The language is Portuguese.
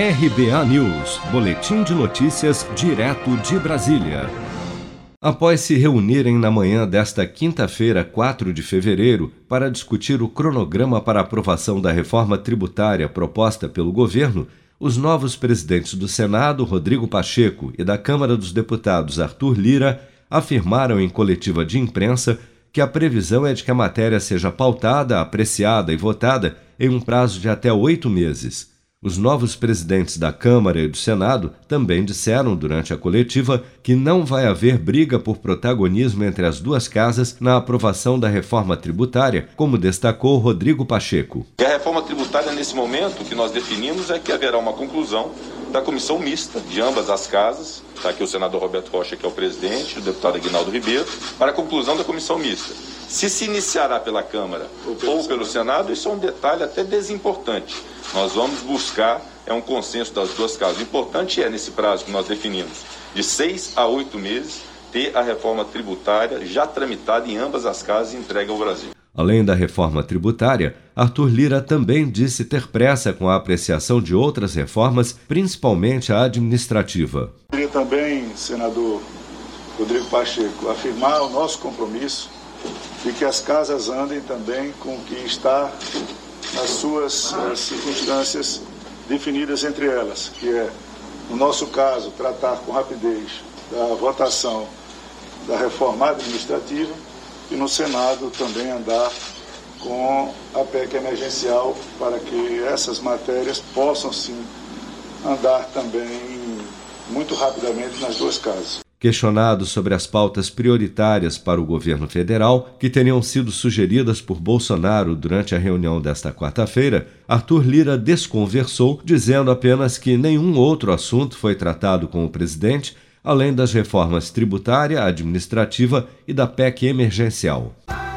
RBA News, Boletim de Notícias, direto de Brasília. Após se reunirem na manhã desta quinta-feira, 4 de fevereiro, para discutir o cronograma para aprovação da reforma tributária proposta pelo governo, os novos presidentes do Senado, Rodrigo Pacheco, e da Câmara dos Deputados, Arthur Lira, afirmaram em coletiva de imprensa que a previsão é de que a matéria seja pautada, apreciada e votada em um prazo de até oito meses. Os novos presidentes da Câmara e do Senado também disseram durante a coletiva que não vai haver briga por protagonismo entre as duas casas na aprovação da reforma tributária, como destacou Rodrigo Pacheco. E a reforma tributária, nesse momento, o que nós definimos é que haverá uma conclusão da comissão mista de ambas as casas. Está aqui o senador Roberto Rocha, que é o presidente, o deputado Aguinaldo Ribeiro, para a conclusão da comissão mista. Se se iniciará pela Câmara ou pelo, ou pelo Senado, isso é um detalhe até desimportante. Nós vamos buscar é um consenso das duas casas. O importante é, nesse prazo que nós definimos, de seis a oito meses, ter a reforma tributária já tramitada em ambas as casas e entregue ao Brasil. Além da reforma tributária, Arthur Lira também disse ter pressa com a apreciação de outras reformas, principalmente a administrativa. Queria também, senador Rodrigo Pacheco, afirmar o nosso compromisso e que as casas andem também com o que está nas suas uh, circunstâncias definidas entre elas, que é, no nosso caso, tratar com rapidez da votação da reforma administrativa e no Senado também andar com a PEC emergencial para que essas matérias possam sim andar também muito rapidamente nas duas casas. Questionado sobre as pautas prioritárias para o governo federal que teriam sido sugeridas por Bolsonaro durante a reunião desta quarta-feira, Arthur Lira desconversou, dizendo apenas que nenhum outro assunto foi tratado com o presidente, além das reformas tributária, administrativa e da PEC emergencial.